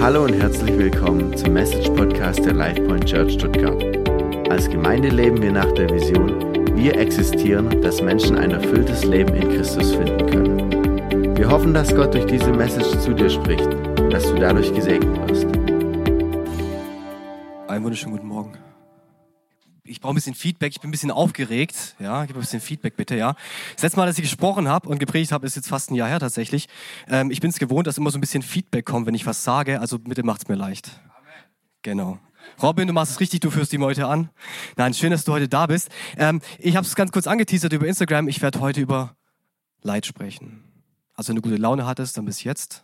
Hallo und herzlich willkommen zum Message Podcast der LifePoint Church Stuttgart. Als Gemeinde leben wir nach der Vision, wir existieren, dass Menschen ein erfülltes Leben in Christus finden können. Wir hoffen, dass Gott durch diese Message zu dir spricht und dass du dadurch gesegnet wirst. Einen wunderschönen guten Morgen. Ich brauche ein bisschen Feedback, ich bin ein bisschen aufgeregt. Ja, gib ein bisschen Feedback bitte, ja. Das letzte Mal, dass ich gesprochen habe und gepredigt habe, ist jetzt fast ein Jahr her tatsächlich. Ähm, ich bin es gewohnt, dass immer so ein bisschen Feedback kommt, wenn ich was sage. Also bitte macht's mir leicht. Amen. Genau. Robin, du machst es richtig, du führst die Leute an. Nein, schön, dass du heute da bist. Ähm, ich habe es ganz kurz angeteasert über Instagram. Ich werde heute über Leid sprechen. Also wenn du gute Laune hattest, dann bis jetzt.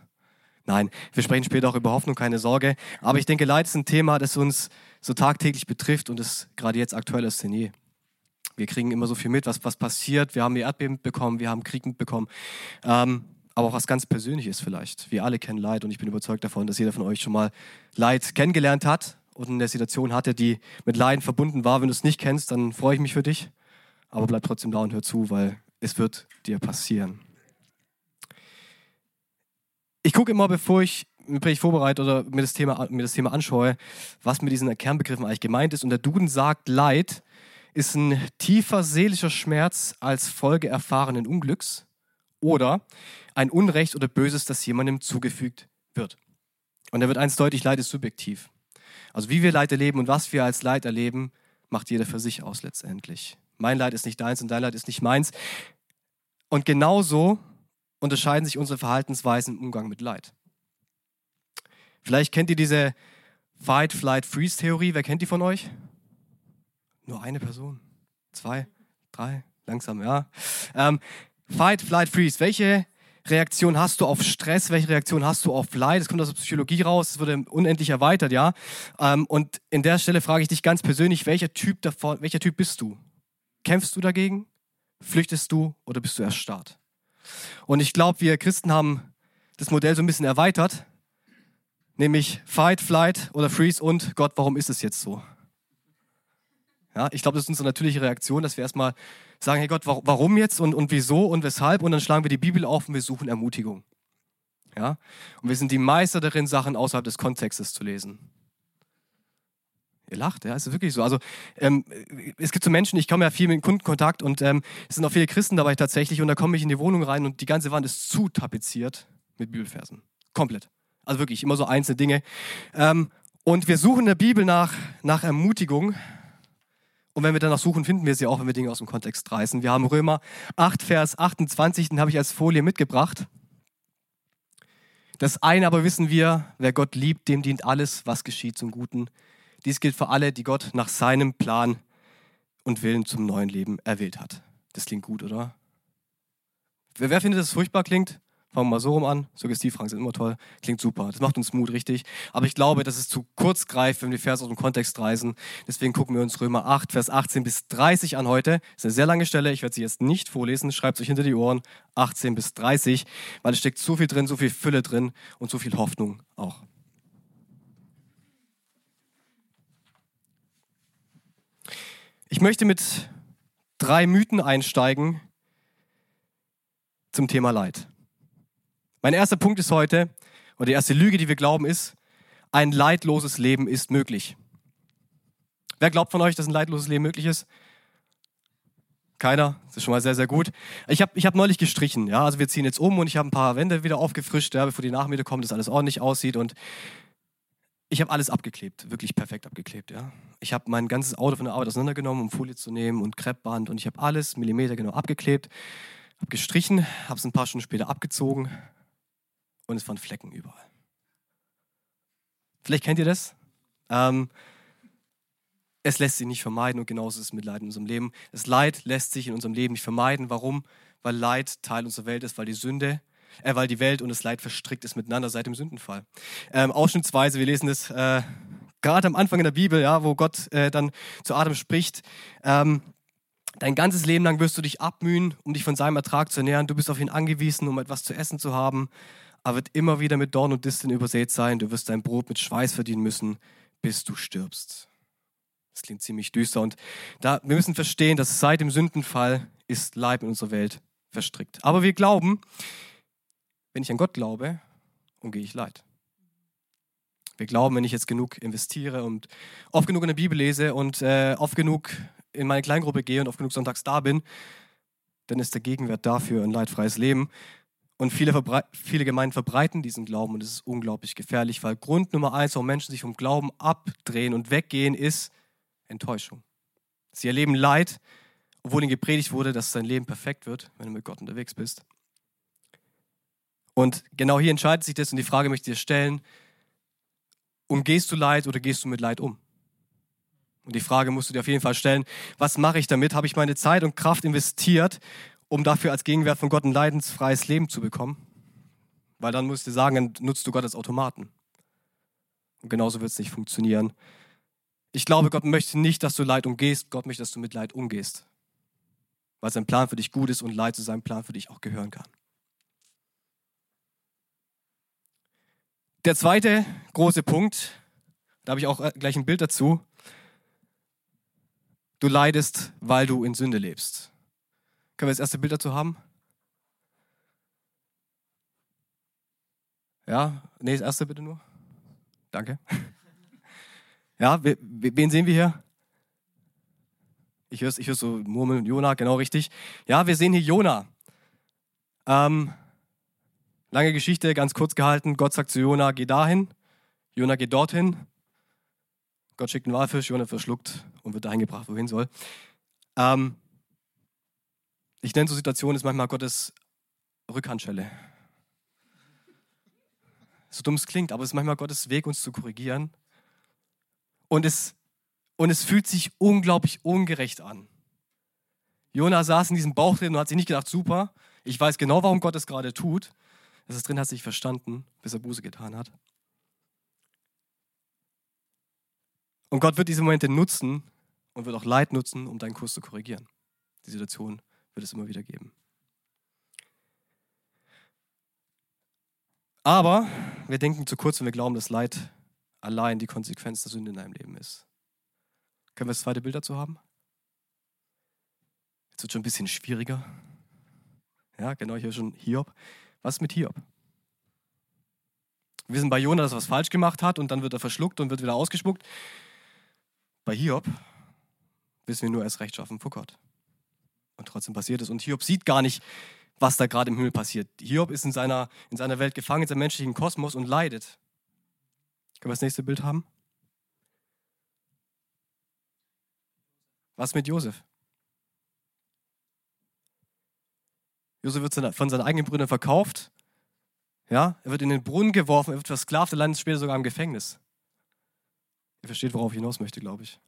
Nein, wir sprechen später auch über Hoffnung, keine Sorge. Aber ich denke, Leid ist ein Thema, das uns so tagtäglich betrifft und es gerade jetzt aktuell ist denn je. Wir kriegen immer so viel mit, was, was passiert. Wir haben die Erdbeben bekommen, wir haben Krieg bekommen. Ähm, aber auch was ganz Persönliches vielleicht. Wir alle kennen Leid und ich bin überzeugt davon, dass jeder von euch schon mal Leid kennengelernt hat und eine Situation hatte, die mit Leiden verbunden war. Wenn du es nicht kennst, dann freue ich mich für dich. Aber bleib trotzdem da und hör zu, weil es wird dir passieren. Ich gucke immer, bevor ich mich vorbereite oder mir das, Thema, mir das Thema anschaue, was mit diesen Kernbegriffen eigentlich gemeint ist. Und der Duden sagt, Leid ist ein tiefer seelischer Schmerz als Folge erfahrenen Unglücks oder ein Unrecht oder Böses, das jemandem zugefügt wird. Und da wird eins deutlich, Leid ist subjektiv. Also wie wir Leid erleben und was wir als Leid erleben, macht jeder für sich aus letztendlich. Mein Leid ist nicht deins und dein Leid ist nicht meins. Und genauso unterscheiden sich unsere Verhaltensweisen im Umgang mit Leid. Vielleicht kennt ihr diese Fight, Flight, Freeze-Theorie. Wer kennt die von euch? Nur eine Person? Zwei? Drei? Langsam, ja. Ähm, Fight, Flight, Freeze. Welche Reaktion hast du auf Stress? Welche Reaktion hast du auf Leid? Das kommt aus der Psychologie raus. Es wurde unendlich erweitert, ja. Ähm, und in der Stelle frage ich dich ganz persönlich, welcher Typ davon, welcher Typ bist du? Kämpfst du dagegen? Flüchtest du oder bist du erstarrt? Und ich glaube, wir Christen haben das Modell so ein bisschen erweitert, nämlich Fight, Flight oder Freeze und Gott, warum ist es jetzt so? Ja, ich glaube, das ist unsere natürliche Reaktion, dass wir erstmal sagen, hey Gott, warum jetzt und, und wieso und weshalb? Und dann schlagen wir die Bibel auf und wir suchen Ermutigung. Ja? Und wir sind die Meister darin, Sachen außerhalb des Kontextes zu lesen. Ihr lacht, ja, ist wirklich so. Also ähm, es gibt so Menschen, ich komme ja viel mit Kundenkontakt und ähm, es sind auch viele Christen dabei tatsächlich und da komme ich in die Wohnung rein und die ganze Wand ist zu tapeziert mit Bibelfersen. Komplett. Also wirklich immer so einzelne Dinge. Ähm, und wir suchen in der Bibel nach, nach Ermutigung. Und wenn wir danach suchen, finden wir sie auch, wenn wir Dinge aus dem Kontext reißen. Wir haben Römer 8, Vers 28, den habe ich als Folie mitgebracht. Das eine aber wissen wir, wer Gott liebt, dem dient alles, was geschieht zum Guten dies gilt für alle, die Gott nach seinem Plan und Willen zum neuen Leben erwählt hat. Das klingt gut, oder? Wer, wer findet, dass es furchtbar klingt? Fangen wir mal so rum an. Suggestivfragen sind immer toll. Klingt super. Das macht uns Mut, richtig. Aber ich glaube, dass es zu kurz greift, wenn wir Vers aus dem Kontext reisen. Deswegen gucken wir uns Römer 8, Vers 18 bis 30 an heute. Das ist eine sehr lange Stelle. Ich werde sie jetzt nicht vorlesen. Schreibt euch hinter die Ohren. 18 bis 30. Weil es steckt so viel drin, so viel Fülle drin und so viel Hoffnung auch. Ich möchte mit drei Mythen einsteigen zum Thema Leid. Mein erster Punkt ist heute, oder die erste Lüge, die wir glauben, ist, ein leidloses Leben ist möglich. Wer glaubt von euch, dass ein leidloses Leben möglich ist? Keiner. Das ist schon mal sehr, sehr gut. Ich habe ich hab neulich gestrichen. Ja? Also wir ziehen jetzt um und ich habe ein paar Wände wieder aufgefrischt, ja, bevor die Nachmiete kommen, dass alles ordentlich aussieht. Und ich habe alles abgeklebt, wirklich perfekt abgeklebt. Ja. Ich habe mein ganzes Auto von der Arbeit auseinandergenommen, um Folie zu nehmen und Kreppband und ich habe alles Millimeter genau abgeklebt, habe gestrichen, habe es ein paar Stunden später abgezogen und es waren Flecken überall. Vielleicht kennt ihr das. Ähm, es lässt sich nicht vermeiden und genauso ist es mit Leid in unserem Leben. Das Leid lässt sich in unserem Leben nicht vermeiden. Warum? Weil Leid Teil unserer Welt ist, weil die Sünde äh, weil die Welt und das Leid verstrickt ist miteinander seit dem Sündenfall. Ähm, ausschnittsweise, wir lesen das äh, gerade am Anfang in der Bibel, ja, wo Gott äh, dann zu Adam spricht. Ähm, Dein ganzes Leben lang wirst du dich abmühen, um dich von seinem Ertrag zu ernähren. Du bist auf ihn angewiesen, um etwas zu essen zu haben. Er wird immer wieder mit Dorn und Disteln übersät sein. Du wirst dein Brot mit Schweiß verdienen müssen, bis du stirbst. Das klingt ziemlich düster. Und da, wir müssen verstehen, dass seit dem Sündenfall ist Leib in unserer Welt verstrickt. Aber wir glauben, wenn ich an Gott glaube, umgehe ich Leid. Wir glauben, wenn ich jetzt genug investiere und oft genug in der Bibel lese und äh, oft genug in meine Kleingruppe gehe und oft genug sonntags da bin, dann ist der Gegenwert dafür ein leidfreies Leben. Und viele, viele Gemeinden verbreiten diesen Glauben und es ist unglaublich gefährlich, weil Grund Nummer eins, warum Menschen sich vom Glauben abdrehen und weggehen, ist Enttäuschung. Sie erleben Leid, obwohl ihnen gepredigt wurde, dass dein Leben perfekt wird, wenn du mit Gott unterwegs bist. Und genau hier entscheidet sich das und die Frage möchte ich dir stellen, umgehst du Leid oder gehst du mit Leid um? Und die Frage musst du dir auf jeden Fall stellen, was mache ich damit? Habe ich meine Zeit und Kraft investiert, um dafür als Gegenwert von Gott ein leidensfreies Leben zu bekommen? Weil dann musst du sagen, dann nutzt du Gott als Automaten. Und genauso wird es nicht funktionieren. Ich glaube, Gott möchte nicht, dass du Leid umgehst, Gott möchte, dass du mit Leid umgehst. Weil sein Plan für dich gut ist und Leid zu seinem Plan für dich auch gehören kann. Der zweite große Punkt, da habe ich auch äh, gleich ein Bild dazu. Du leidest, weil du in Sünde lebst. Können wir das erste Bild dazu haben? Ja, nee, das erste bitte nur. Danke. Ja, wen sehen wir hier? Ich höre ich so Murmeln, Jona, genau richtig. Ja, wir sehen hier Jona. Ähm, Lange Geschichte, ganz kurz gehalten. Gott sagt zu Jona, geh dahin. Jona geht dorthin. Gott schickt einen Walfisch, Jona verschluckt und wird dahin gebracht, wohin soll. Ähm, ich nenne so Situationen ist manchmal Gottes Rückhandschelle. So dumm es klingt, aber es ist manchmal Gottes Weg, uns zu korrigieren. Und es, und es fühlt sich unglaublich ungerecht an. Jona saß in diesem Bauch drin und hat sich nicht gedacht, super, ich weiß genau, warum Gott es gerade tut. Es ist drin, hat sich verstanden, bis er Buße getan hat. Und Gott wird diese Momente nutzen und wird auch Leid nutzen, um deinen Kurs zu korrigieren. Die Situation wird es immer wieder geben. Aber wir denken zu kurz, wenn wir glauben, dass Leid allein die Konsequenz der Sünde in deinem Leben ist. Können wir das zweite Bild dazu haben? Jetzt wird schon ein bisschen schwieriger. Ja, genau, hier schon Hiob. Was mit Hiob? Wir wissen bei Jonah, dass er was falsch gemacht hat und dann wird er verschluckt und wird wieder ausgespuckt. Bei Hiob wissen wir nur, er ist rechtschaffen vor Gott. Und trotzdem passiert es. Und Hiob sieht gar nicht, was da gerade im Himmel passiert. Hiob ist in seiner, in seiner Welt gefangen, in seinem menschlichen Kosmos und leidet. Können wir das nächste Bild haben? Was mit Josef? Josef wird von seinen eigenen Brüdern verkauft. Ja, er wird in den Brunnen geworfen, er wird versklavt, er landet später sogar im Gefängnis. Ihr versteht, worauf ich hinaus möchte, glaube ich.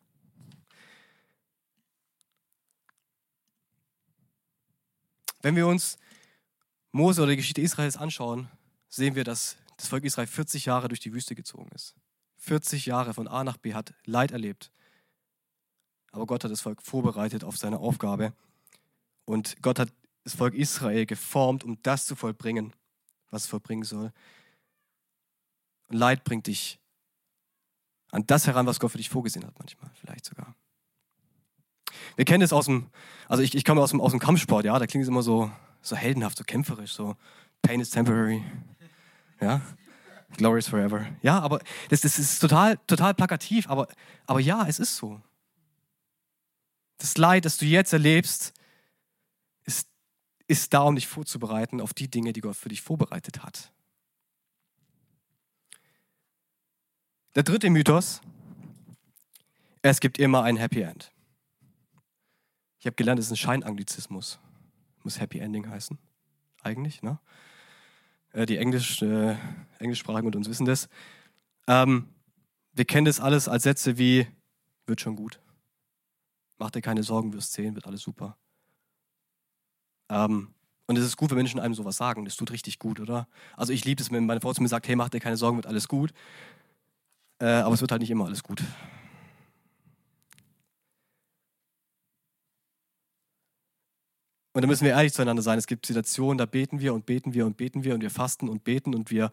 Wenn wir uns Mose oder die Geschichte Israels anschauen, sehen wir, dass das Volk Israel 40 Jahre durch die Wüste gezogen ist. 40 Jahre von A nach B hat Leid erlebt. Aber Gott hat das Volk vorbereitet auf seine Aufgabe. Und Gott hat das Volk Israel geformt, um das zu vollbringen, was es vollbringen soll. Und Leid bringt dich an das heran, was Gott für dich vorgesehen hat, manchmal, vielleicht sogar. Wir kennen es aus dem, also ich, ich komme aus dem, aus dem Kampfsport, ja, da klingt es immer so, so heldenhaft, so kämpferisch, so Pain is temporary, ja, Glory is forever. Ja, aber das, das ist total, total plakativ, aber, aber ja, es ist so. Das Leid, das du jetzt erlebst, ist ist da, um dich vorzubereiten auf die Dinge, die Gott für dich vorbereitet hat. Der dritte Mythos, es gibt immer ein Happy End. Ich habe gelernt, es ist ein Scheinanglizismus. Muss Happy Ending heißen. Eigentlich, ne? Äh, die Englisch, äh, Englischsprachigen und uns wissen das. Ähm, wir kennen das alles als Sätze wie, wird schon gut. Mach dir keine Sorgen, wirst sehen, wird alles super. Ähm, und es ist gut, wenn Menschen einem sowas sagen. Das tut richtig gut, oder? Also ich liebe es, wenn meine Frau zu mir sagt, hey, mach dir keine Sorgen, wird alles gut. Äh, aber es wird halt nicht immer alles gut. Und da müssen wir ehrlich zueinander sein. Es gibt Situationen, da beten wir und beten wir und beten wir und wir fasten und beten und wir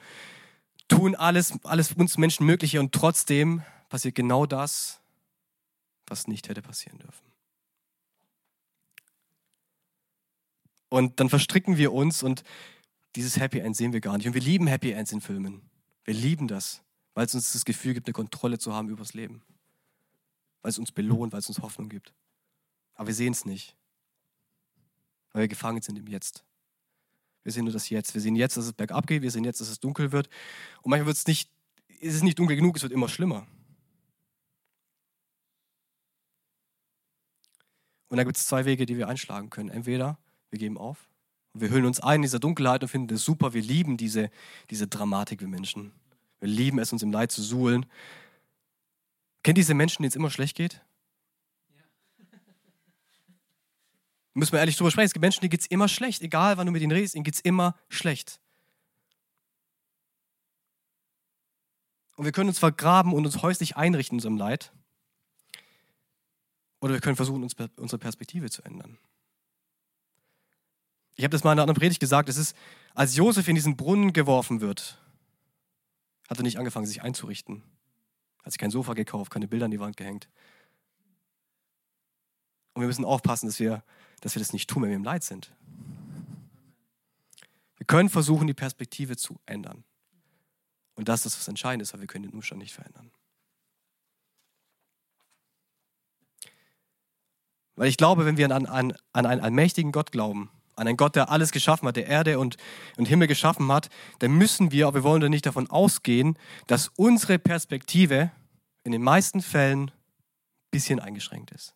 tun alles, alles uns Menschen Mögliche und trotzdem passiert genau das, was nicht hätte passieren dürfen. Und dann verstricken wir uns und dieses Happy End sehen wir gar nicht. Und wir lieben Happy Ends in Filmen. Wir lieben das. weil es uns das Gefühl gibt, eine Kontrolle zu haben über das Leben. Weil es uns belohnt, weil es uns Hoffnung gibt. Aber wir sehen es nicht, weil wir gefangen sind im Jetzt. Wir sehen nur das Jetzt. Wir sehen jetzt, dass es bergab geht. Wir sehen jetzt, dass es dunkel wird. Und manchmal wird es nicht, ist es nicht dunkel genug, es wird immer schlimmer. Und da gibt es zwei Wege, die wir einschlagen können. Entweder wir geben auf und wir hüllen uns ein in dieser Dunkelheit und finden es super. Wir lieben diese, diese Dramatik, wir Menschen. Wir lieben es, uns im Leid zu suhlen. Kennt diese Menschen, denen es immer schlecht geht? Müssen wir ehrlich drüber sprechen. Es gibt Menschen, denen geht es immer schlecht. Egal, wann du mit ihnen redest, ihnen geht es immer schlecht. Und wir können uns vergraben und uns häuslich einrichten in unserem Leid. Oder wir können versuchen, uns, unsere Perspektive zu ändern. Ich habe das mal in einer anderen Predigt gesagt. Es ist, als Josef in diesen Brunnen geworfen wird, hat er nicht angefangen, sich einzurichten. Hat sich kein Sofa gekauft, keine Bilder an die Wand gehängt. Und wir müssen aufpassen, dass wir dass wir das nicht tun, wenn wir im Leid sind. Wir können versuchen, die Perspektive zu ändern. Und das ist das, ist, aber wir können den Umstand nicht verändern. Weil ich glaube, wenn wir an, an, an einen allmächtigen Gott glauben, an einen Gott, der alles geschaffen hat, der Erde und, und Himmel geschaffen hat, dann müssen wir, ob wir wollen oder nicht, davon ausgehen, dass unsere Perspektive in den meisten Fällen ein bisschen eingeschränkt ist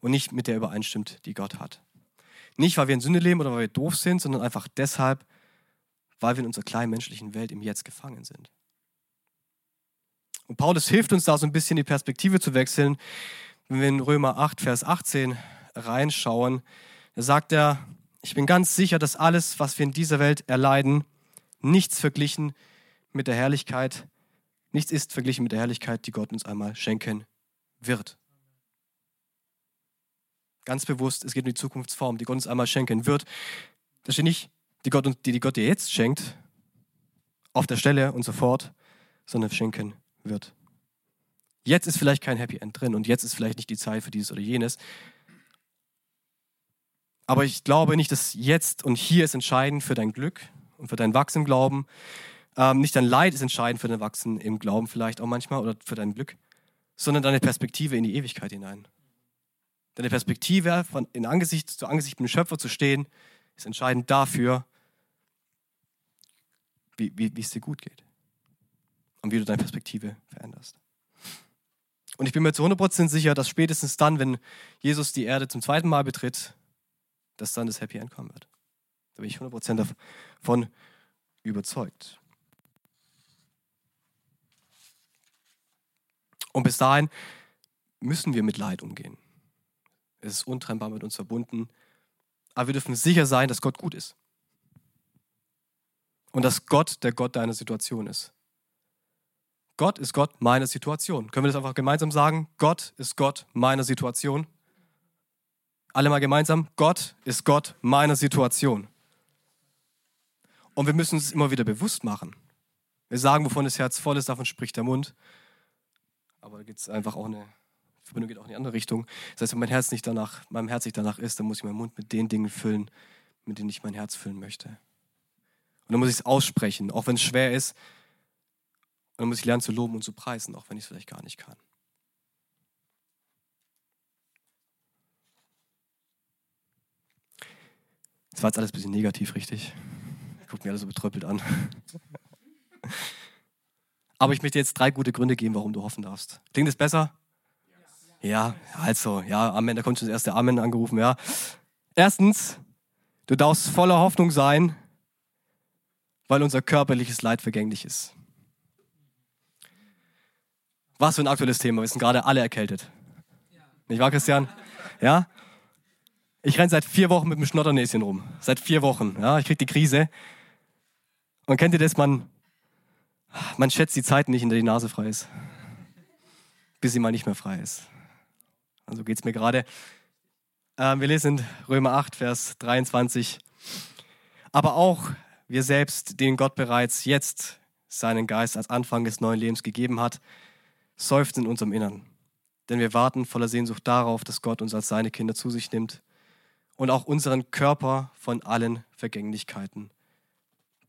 und nicht mit der übereinstimmt, die Gott hat. Nicht, weil wir in Sünde leben oder weil wir doof sind, sondern einfach deshalb, weil wir in unserer kleinen menschlichen Welt im Jetzt gefangen sind. Und Paulus hilft uns da so ein bisschen die Perspektive zu wechseln. Wenn wir in Römer 8, Vers 18 reinschauen, da sagt er, ich bin ganz sicher, dass alles, was wir in dieser Welt erleiden, nichts verglichen mit der Herrlichkeit, nichts ist verglichen mit der Herrlichkeit, die Gott uns einmal schenken wird. Ganz bewusst, es geht um die Zukunftsform, die Gott uns einmal schenken wird. Da steht nicht, die Gott, die, die Gott dir jetzt schenkt, auf der Stelle und sofort, sondern schenken wird. Jetzt ist vielleicht kein Happy End drin und jetzt ist vielleicht nicht die Zeit für dieses oder jenes. Aber ich glaube nicht, dass jetzt und hier ist entscheidend für dein Glück und für dein Wachsen im Glauben. Ähm, nicht dein Leid ist entscheidend für dein Wachsen im Glauben vielleicht auch manchmal oder für dein Glück, sondern deine Perspektive in die Ewigkeit hinein. Deine Perspektive von in Angesicht zu Angesicht mit dem Schöpfer zu stehen, ist entscheidend dafür, wie, wie, wie es dir gut geht. Und wie du deine Perspektive veränderst. Und ich bin mir zu 100% sicher, dass spätestens dann, wenn Jesus die Erde zum zweiten Mal betritt, dass dann das Happy End kommen wird. Da bin ich 100% davon überzeugt. Und bis dahin müssen wir mit Leid umgehen. Es ist untrennbar mit uns verbunden. Aber wir dürfen sicher sein, dass Gott gut ist. Und dass Gott der Gott deiner Situation ist. Gott ist Gott meiner Situation. Können wir das einfach gemeinsam sagen? Gott ist Gott meiner Situation. Alle mal gemeinsam. Gott ist Gott meiner Situation. Und wir müssen uns immer wieder bewusst machen. Wir sagen, wovon das Herz voll ist, davon spricht der Mund. Aber da gibt es einfach auch eine Verbindung geht auch in die andere Richtung. Das heißt, wenn mein Herz nicht danach, meinem Herz nicht danach ist, dann muss ich meinen Mund mit den Dingen füllen, mit denen ich mein Herz füllen möchte. Und dann muss ich es aussprechen, auch wenn es schwer ist. Und dann muss ich lernen zu loben und zu preisen, auch wenn ich es vielleicht gar nicht kann. Das war jetzt alles ein bisschen negativ, richtig? Guckt mir alles so betröppelt an. Aber ich möchte jetzt drei gute Gründe geben, warum du hoffen darfst. Klingt es besser? Ja, also, ja, Amen, da kommt schon das erste Amen angerufen, ja. Erstens, du darfst voller Hoffnung sein, weil unser körperliches Leid vergänglich ist. Was für ein aktuelles Thema, wir sind gerade alle erkältet. Nicht wahr, Christian? Ja? Ich renne seit vier Wochen mit dem Schnotternäschen rum. Seit vier Wochen. Ja, ich krieg die Krise. Und kennt ihr das? Man, man schätzt die Zeit nicht, in der die Nase frei ist. Bis sie mal nicht mehr frei ist. Also geht es mir gerade. Ähm, wir lesen Römer 8, Vers 23. Aber auch wir selbst, denen Gott bereits jetzt seinen Geist als Anfang des neuen Lebens gegeben hat, seufzen in unserem Innern. Denn wir warten voller Sehnsucht darauf, dass Gott uns als seine Kinder zu sich nimmt und auch unseren Körper von allen Vergänglichkeiten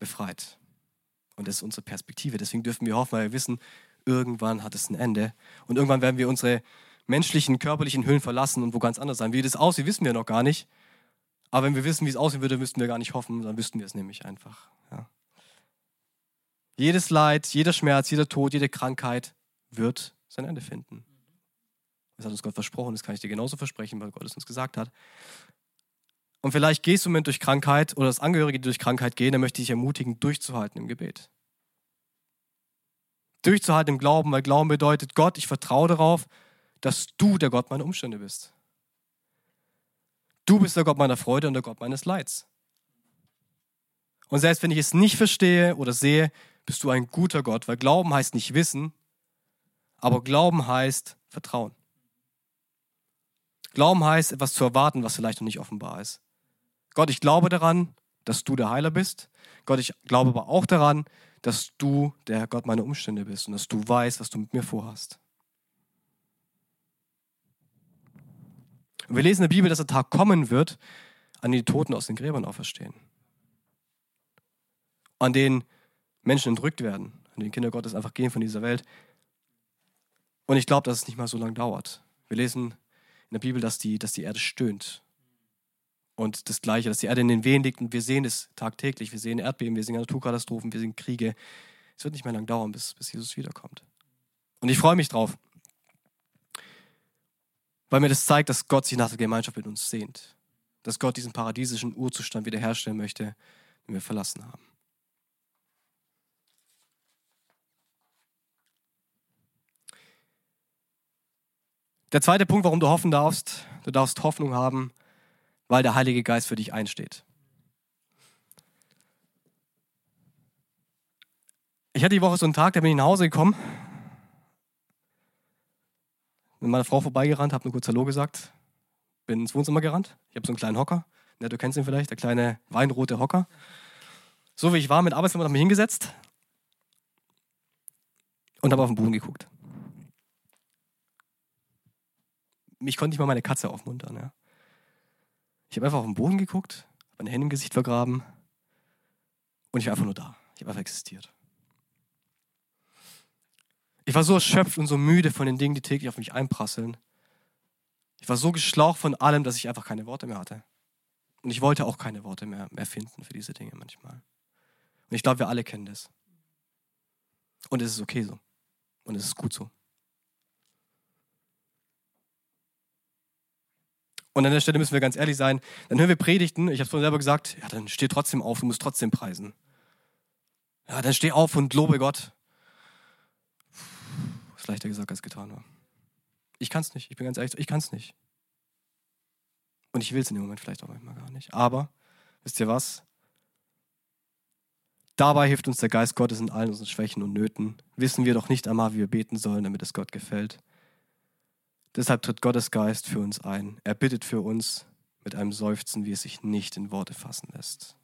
befreit. Und das ist unsere Perspektive. Deswegen dürfen wir hoffen, weil wir wissen, irgendwann hat es ein Ende. Und irgendwann werden wir unsere menschlichen, körperlichen Hüllen verlassen und wo ganz anders sein. Wie das aussieht, wissen wir noch gar nicht. Aber wenn wir wissen, wie es aussehen würde, müssten wir gar nicht hoffen, dann wüssten wir es nämlich einfach. Ja. Jedes Leid, jeder Schmerz, jeder Tod, jede Krankheit wird sein Ende finden. Das hat uns Gott versprochen, das kann ich dir genauso versprechen, weil Gott es uns gesagt hat. Und vielleicht gehst du im Moment durch Krankheit oder das Angehörige, die durch Krankheit gehen, dann möchte ich dich ermutigen, durchzuhalten im Gebet. Durchzuhalten im Glauben, weil Glauben bedeutet, Gott, ich vertraue darauf, dass du der Gott meiner Umstände bist. Du bist der Gott meiner Freude und der Gott meines Leids. Und selbst wenn ich es nicht verstehe oder sehe, bist du ein guter Gott, weil Glauben heißt nicht wissen, aber Glauben heißt Vertrauen. Glauben heißt, etwas zu erwarten, was vielleicht noch nicht offenbar ist. Gott, ich glaube daran, dass du der Heiler bist. Gott, ich glaube aber auch daran, dass du der Gott meiner Umstände bist und dass du weißt, was du mit mir vorhast. Und wir lesen in der Bibel, dass der Tag kommen wird, an den die Toten aus den Gräbern auferstehen. An denen Menschen entrückt werden, an denen Kinder Gottes einfach gehen von dieser Welt. Und ich glaube, dass es nicht mal so lange dauert. Wir lesen in der Bibel, dass die, dass die Erde stöhnt. Und das Gleiche, dass die Erde in den Wehen liegt und wir sehen es tagtäglich. Wir sehen Erdbeben, wir sehen Naturkatastrophen, wir sehen Kriege. Es wird nicht mehr lange dauern, bis, bis Jesus wiederkommt. Und ich freue mich drauf weil mir das zeigt, dass Gott sich nach der Gemeinschaft mit uns sehnt. Dass Gott diesen paradiesischen Urzustand wiederherstellen möchte, den wir verlassen haben. Der zweite Punkt, warum du hoffen darfst, du darfst Hoffnung haben, weil der Heilige Geist für dich einsteht. Ich hatte die Woche so einen Tag, da bin ich nach Hause gekommen mit meiner Frau vorbeigerannt, habe nur kurz Hallo gesagt, bin ins Wohnzimmer gerannt. Ich habe so einen kleinen Hocker. Ja, du kennst ihn vielleicht, der kleine weinrote Hocker. So wie ich war, mit Arbeitsklamotten habe ich mich hingesetzt und habe auf den Boden geguckt. Mich konnte nicht mal meine Katze aufmuntern. Ja. Ich habe einfach auf den Boden geguckt, meine Hände im Gesicht vergraben und ich war einfach nur da. Ich habe einfach existiert. Ich war so erschöpft und so müde von den Dingen, die täglich auf mich einprasseln. Ich war so geschlaucht von allem, dass ich einfach keine Worte mehr hatte. Und ich wollte auch keine Worte mehr, mehr finden für diese Dinge manchmal. Und ich glaube, wir alle kennen das. Und es ist okay so. Und es ist gut so. Und an der Stelle müssen wir ganz ehrlich sein, dann hören wir Predigten, ich habe es vorhin selber gesagt, ja, dann steh trotzdem auf, du musst trotzdem preisen. Ja, dann steh auf und lobe Gott. Ist leichter gesagt als getan war. Ich kann es nicht, ich bin ganz ehrlich, ich kann es nicht. Und ich will es in dem Moment vielleicht auch manchmal gar nicht. Aber, wisst ihr was? Dabei hilft uns der Geist Gottes in allen unseren Schwächen und Nöten. Wissen wir doch nicht einmal, wie wir beten sollen, damit es Gott gefällt. Deshalb tritt Gottes Geist für uns ein. Er bittet für uns mit einem Seufzen, wie es sich nicht in Worte fassen lässt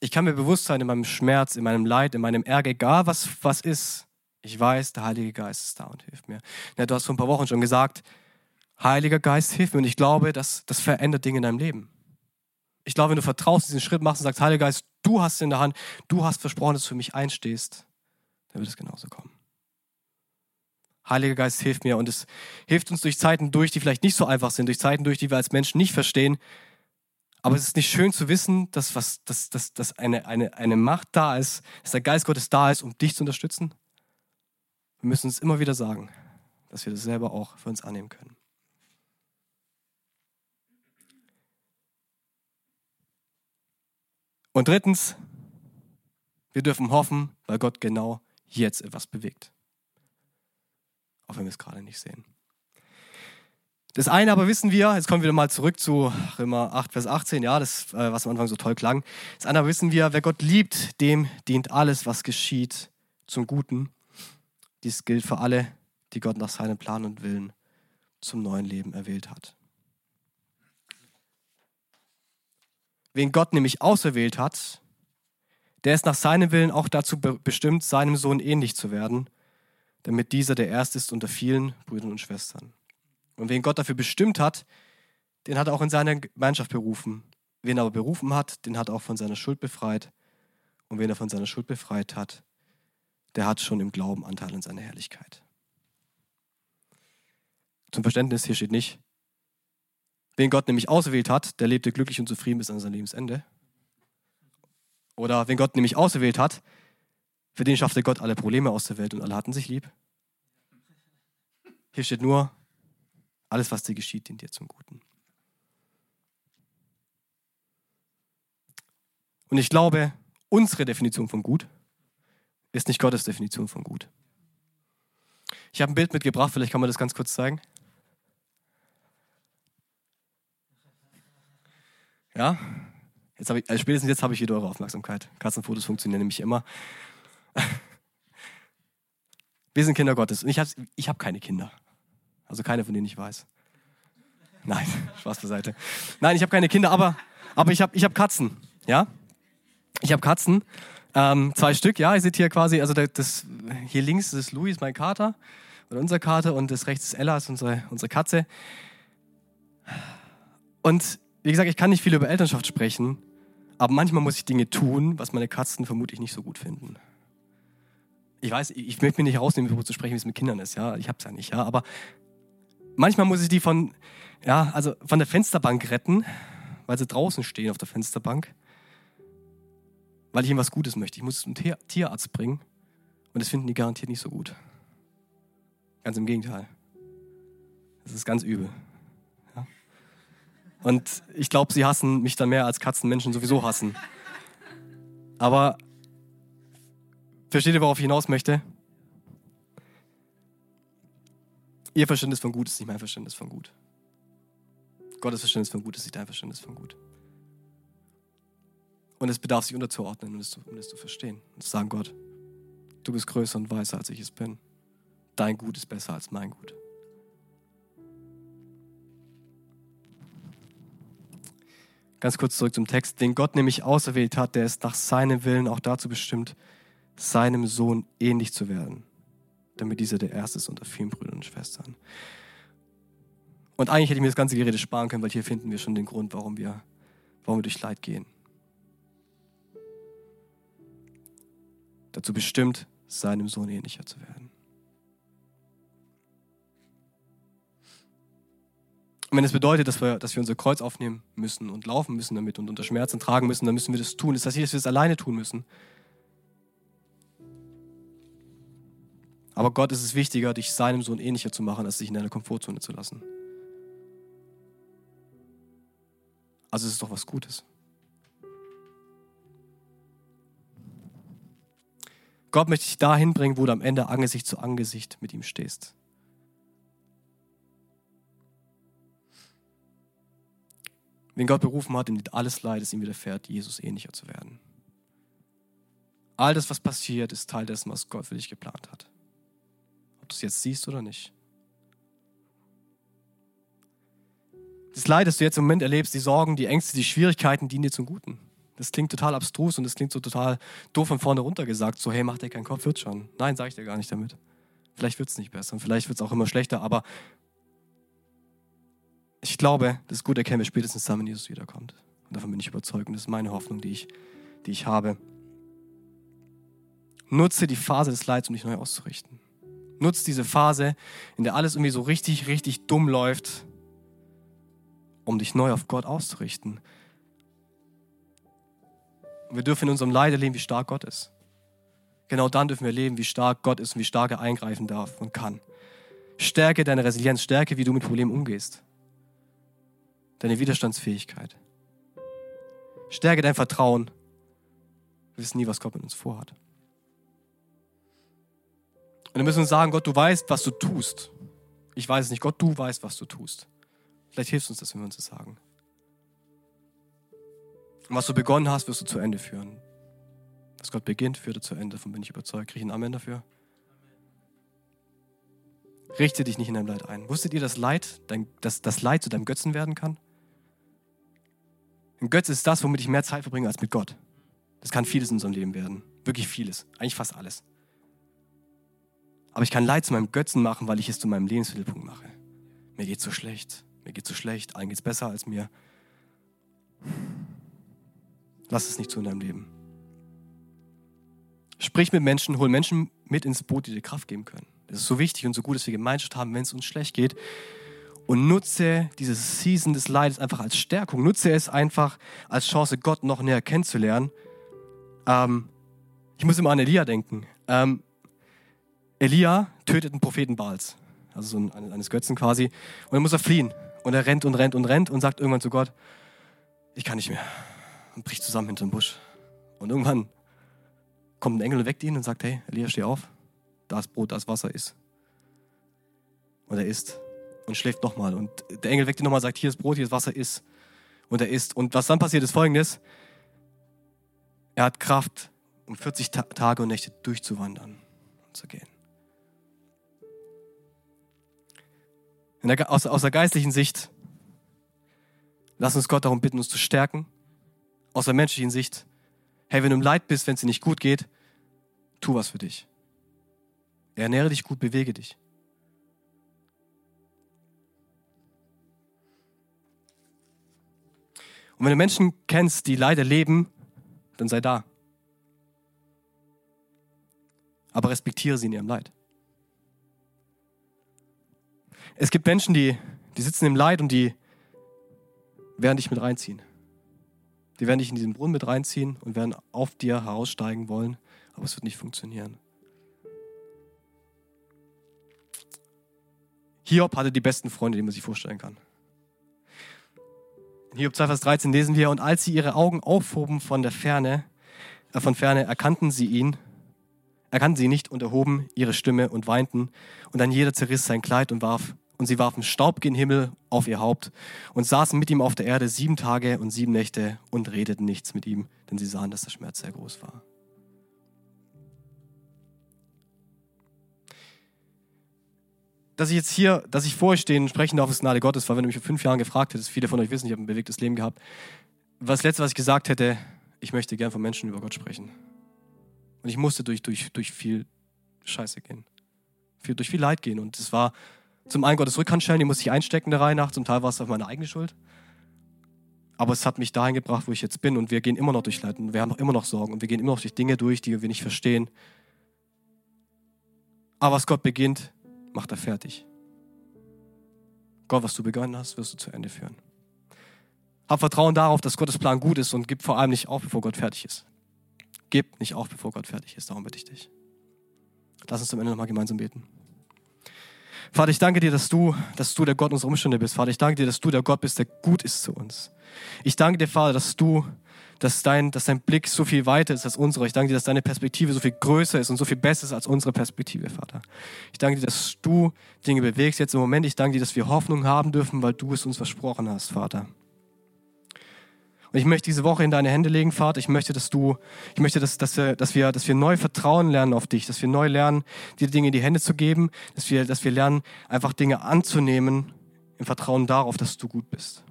ich kann mir bewusst sein in meinem Schmerz, in meinem Leid, in meinem Ärger, egal was, was ist. Ich weiß, der Heilige Geist ist da und hilft mir. Ja, du hast vor ein paar Wochen schon gesagt, Heiliger Geist, hilf mir. Und ich glaube, das, das verändert Dinge in deinem Leben. Ich glaube, wenn du vertraust, diesen Schritt machst und sagst, Heiliger Geist, du hast es in der Hand, du hast versprochen, dass du für mich einstehst, dann wird es genauso kommen. Heiliger Geist, hilf mir. Und es hilft uns durch Zeiten durch, die vielleicht nicht so einfach sind, durch Zeiten durch, die wir als Menschen nicht verstehen, aber es ist nicht schön zu wissen, dass, was, dass, dass, dass eine, eine, eine Macht da ist, dass der Geist Gottes da ist, um dich zu unterstützen. Wir müssen uns immer wieder sagen, dass wir das selber auch für uns annehmen können. Und drittens, wir dürfen hoffen, weil Gott genau jetzt etwas bewegt. Auch wenn wir es gerade nicht sehen. Das eine aber wissen wir, jetzt kommen wir mal zurück zu Römer 8, Vers 18, ja, das, äh, was am Anfang so toll klang. Das aber wissen wir, wer Gott liebt, dem dient alles, was geschieht, zum Guten. Dies gilt für alle, die Gott nach seinem Plan und Willen zum neuen Leben erwählt hat. Wen Gott nämlich auserwählt hat, der ist nach seinem Willen auch dazu bestimmt, seinem Sohn ähnlich zu werden, damit dieser der Erste ist unter vielen Brüdern und Schwestern. Und wen Gott dafür bestimmt hat, den hat er auch in seine Gemeinschaft berufen. Wen er aber berufen hat, den hat er auch von seiner Schuld befreit. und wen er von seiner Schuld befreit hat, der hat schon im Glauben Anteil an seiner Herrlichkeit. Zum Verständnis, hier steht nicht, wen Gott nämlich auserwählt hat, der lebte glücklich und zufrieden bis an sein Lebensende. Oder wen Gott nämlich auserwählt hat, für den schaffte Gott alle Probleme aus der Welt und alle hatten sich lieb. Hier steht nur, alles, was dir geschieht, dient dir zum Guten. Und ich glaube, unsere Definition von gut ist nicht Gottes Definition von gut. Ich habe ein Bild mitgebracht, vielleicht kann man das ganz kurz zeigen. Ja, jetzt ich, also spätestens jetzt habe ich wieder eure Aufmerksamkeit. Katzenfotos funktionieren nämlich immer. Wir sind Kinder Gottes und ich habe ich hab keine Kinder. Also keine, von denen ich weiß. Nein, Spaß beiseite. Nein, ich habe keine Kinder, aber, aber ich habe ich hab Katzen. Ja? Ich habe Katzen. Ähm, zwei Stück, ja, ihr seht hier quasi, also das, hier links ist Louis, mein Kater, oder unser Kater, und das rechts ist Ella, ist unsere, unsere Katze. Und wie gesagt, ich kann nicht viel über Elternschaft sprechen, aber manchmal muss ich Dinge tun, was meine Katzen vermutlich nicht so gut finden. Ich weiß, ich möchte mir nicht rausnehmen, darüber zu sprechen, wie es mit Kindern ist, ja, ich habe es ja nicht, ja, aber manchmal muss ich die von, ja, also von der Fensterbank retten, weil sie draußen stehen auf der Fensterbank, weil ich ihnen was Gutes möchte. Ich muss es zum Tierarzt bringen und das finden die garantiert nicht so gut. Ganz im Gegenteil. Das ist ganz übel. Ja? Und ich glaube, sie hassen mich dann mehr als Katzen Menschen sowieso hassen. Aber versteht ihr, worauf ich hinaus möchte? Ihr Verständnis von gut ist nicht mein Verständnis von gut. Gottes Verständnis von gut ist nicht dein Verständnis von gut. Und es bedarf sich unterzuordnen, um es zu, um es zu verstehen. Und zu sagen, Gott, du bist größer und weiser, als ich es bin. Dein Gut ist besser als mein Gut. Ganz kurz zurück zum Text. Den Gott nämlich auserwählt hat, der ist nach seinem Willen auch dazu bestimmt, seinem Sohn ähnlich zu werden damit dieser der Erste ist unter vielen Brüdern und Schwestern. Und eigentlich hätte ich mir das ganze Gerede sparen können, weil hier finden wir schon den Grund, warum wir, warum wir durch Leid gehen. Dazu bestimmt, seinem Sohn ähnlicher zu werden. Und wenn es bedeutet, dass wir, dass wir unser Kreuz aufnehmen müssen und laufen müssen damit und unter Schmerzen tragen müssen, dann müssen wir das tun. Das heißt nicht, dass wir es alleine tun müssen. Aber Gott ist es wichtiger, dich seinem Sohn ähnlicher zu machen, als dich in deiner Komfortzone zu lassen. Also es ist doch was Gutes. Gott möchte dich dahin bringen, wo du am Ende Angesicht zu Angesicht mit ihm stehst. Wen Gott berufen hat, in alles Leid, das ihm widerfährt, Jesus ähnlicher zu werden. All das, was passiert, ist Teil dessen, was Gott für dich geplant hat ob du es jetzt siehst oder nicht. Das Leid, das du jetzt im Moment erlebst, die Sorgen, die Ängste, die Schwierigkeiten dienen dir zum Guten. Das klingt total abstrus und das klingt so total doof von vorne runter gesagt. So, hey, mach dir keinen Kopf, wird schon. Nein, sage ich dir gar nicht damit. Vielleicht wird es nicht besser und vielleicht wird es auch immer schlechter, aber ich glaube, das Gute erkennen wir spätestens dann, wenn Jesus wiederkommt. Und davon bin ich überzeugt und das ist meine Hoffnung, die ich, die ich habe. Nutze die Phase des Leids, um dich neu auszurichten. Nutzt diese Phase, in der alles irgendwie so richtig, richtig dumm läuft, um dich neu auf Gott auszurichten. wir dürfen in unserem Leid erleben, wie stark Gott ist. Genau dann dürfen wir erleben, wie stark Gott ist und wie stark er eingreifen darf und kann. Stärke deine Resilienz, stärke, wie du mit Problemen umgehst. Deine Widerstandsfähigkeit. Stärke dein Vertrauen. Wir wissen nie, was Gott mit uns vorhat. Und wir müssen uns sagen, Gott, du weißt, was du tust. Ich weiß es nicht. Gott, du weißt, was du tust. Vielleicht hilfst uns das, wenn wir uns das sagen. Und was du begonnen hast, wirst du zu Ende führen. Was Gott beginnt, führt er zu Ende. Davon bin ich überzeugt. Kriege ich einen Amen dafür? Richte dich nicht in deinem Leid ein. Wusstet ihr, dass Leid, dein, dass das Leid zu deinem Götzen werden kann? Ein Götze ist das, womit ich mehr Zeit verbringe als mit Gott. Das kann vieles in unserem Leben werden. Wirklich vieles. Eigentlich fast alles. Aber ich kann Leid zu meinem Götzen machen, weil ich es zu meinem Lebensmittelpunkt mache. Mir geht so schlecht, mir geht so schlecht, allen es besser als mir. Lass es nicht zu in deinem Leben. Sprich mit Menschen, hol Menschen mit ins Boot, die dir Kraft geben können. Das ist so wichtig und so gut, dass wir Gemeinschaft haben, wenn es uns schlecht geht. Und nutze diese Season des Leides einfach als Stärkung. Nutze es einfach als Chance, Gott noch näher kennenzulernen. Ähm, ich muss immer an Elia denken. Ähm, Elia tötet einen Propheten Baals, also so einen, eines Götzen quasi. Und dann muss er fliehen. Und er rennt und rennt und rennt und sagt irgendwann zu Gott, ich kann nicht mehr. Und bricht zusammen hinter dem Busch. Und irgendwann kommt ein Engel und weckt ihn und sagt, hey, Elia, steh auf. Da ist Brot, da ist Wasser, iss. Und er isst und schläft nochmal. Und der Engel weckt ihn nochmal und sagt, hier ist Brot, hier ist Wasser, iss. Und er isst. Und was dann passiert, ist folgendes. Er hat Kraft, um 40 Ta Tage und Nächte durchzuwandern und zu gehen. Der, aus, aus der geistlichen Sicht, lass uns Gott darum bitten, uns zu stärken. Aus der menschlichen Sicht, hey, wenn du im Leid bist, wenn es dir nicht gut geht, tu was für dich. Ernähre dich gut, bewege dich. Und wenn du Menschen kennst, die leider leben, dann sei da. Aber respektiere sie in ihrem Leid. Es gibt Menschen, die, die sitzen im Leid und die werden dich mit reinziehen. Die werden dich in diesen Brunnen mit reinziehen und werden auf dir heraussteigen wollen, aber es wird nicht funktionieren. Hiob hatte die besten Freunde, die man sich vorstellen kann. In Hiob 2, Vers 13 lesen wir, und als sie ihre Augen aufhoben von der Ferne, äh, von Ferne, erkannten sie ihn, erkannten sie ihn nicht und erhoben ihre Stimme und weinten, und dann jeder zerriss sein Kleid und warf und sie warfen Staub gen Himmel auf ihr Haupt und saßen mit ihm auf der Erde sieben Tage und sieben Nächte und redeten nichts mit ihm, denn sie sahen, dass der Schmerz sehr groß war. Dass ich jetzt hier, dass ich vor euch stehe und sprechen darf, ist Gnade Gottes, weil wenn du mich vor fünf Jahren gefragt hättest, viele von euch wissen, ich habe ein bewegtes Leben gehabt, was das Letzte, was ich gesagt hätte, ich möchte gern von Menschen über Gott sprechen. Und ich musste durch, durch, durch viel Scheiße gehen. Viel, durch viel Leid gehen. Und es war zum einen Gottes Rückhandstellen, die musste ich einstecken der Reihe nach. Zum Teil war es auf meine eigene Schuld. Aber es hat mich dahin gebracht, wo ich jetzt bin. Und wir gehen immer noch durch Leiden. Wir haben immer noch Sorgen. Und wir gehen immer noch durch Dinge durch, die wir nicht verstehen. Aber was Gott beginnt, macht er fertig. Gott, was du begonnen hast, wirst du zu Ende führen. Hab Vertrauen darauf, dass Gottes Plan gut ist und gib vor allem nicht auf, bevor Gott fertig ist. Gib nicht auf, bevor Gott fertig ist. Darum bitte ich dich. Lass uns zum Ende nochmal gemeinsam beten. Vater, ich danke dir, dass du, dass du der Gott unserer Umstände bist. Vater, ich danke dir, dass du der Gott bist, der gut ist zu uns. Ich danke dir, Vater, dass du, dass dein, dass dein Blick so viel weiter ist als unsere. Ich danke dir, dass deine Perspektive so viel größer ist und so viel besser ist als unsere Perspektive, Vater. Ich danke dir, dass du Dinge bewegst jetzt im Moment. Ich danke dir, dass wir Hoffnung haben dürfen, weil du es uns versprochen hast, Vater. Und ich möchte diese Woche in deine Hände legen, Vater. Ich möchte, dass du, ich möchte, dass, dass, wir, dass, wir, dass wir neu vertrauen lernen auf dich, dass wir neu lernen, dir Dinge in die Hände zu geben, dass wir, dass wir lernen, einfach Dinge anzunehmen im Vertrauen darauf, dass du gut bist.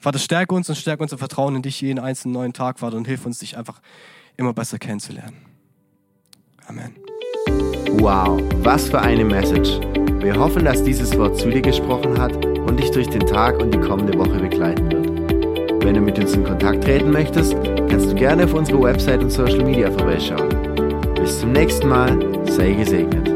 Vater, stärke uns und stärke unser Vertrauen in dich jeden einzelnen neuen Tag, Vater, und hilf uns, dich einfach immer besser kennenzulernen. Amen. Wow, was für eine Message. Wir hoffen, dass dieses Wort zu dir gesprochen hat und dich durch den Tag und die kommende Woche begleiten wird. Wenn du mit uns in Kontakt treten möchtest, kannst du gerne auf unsere Website und Social Media vorbeischauen. Bis zum nächsten Mal, sei gesegnet.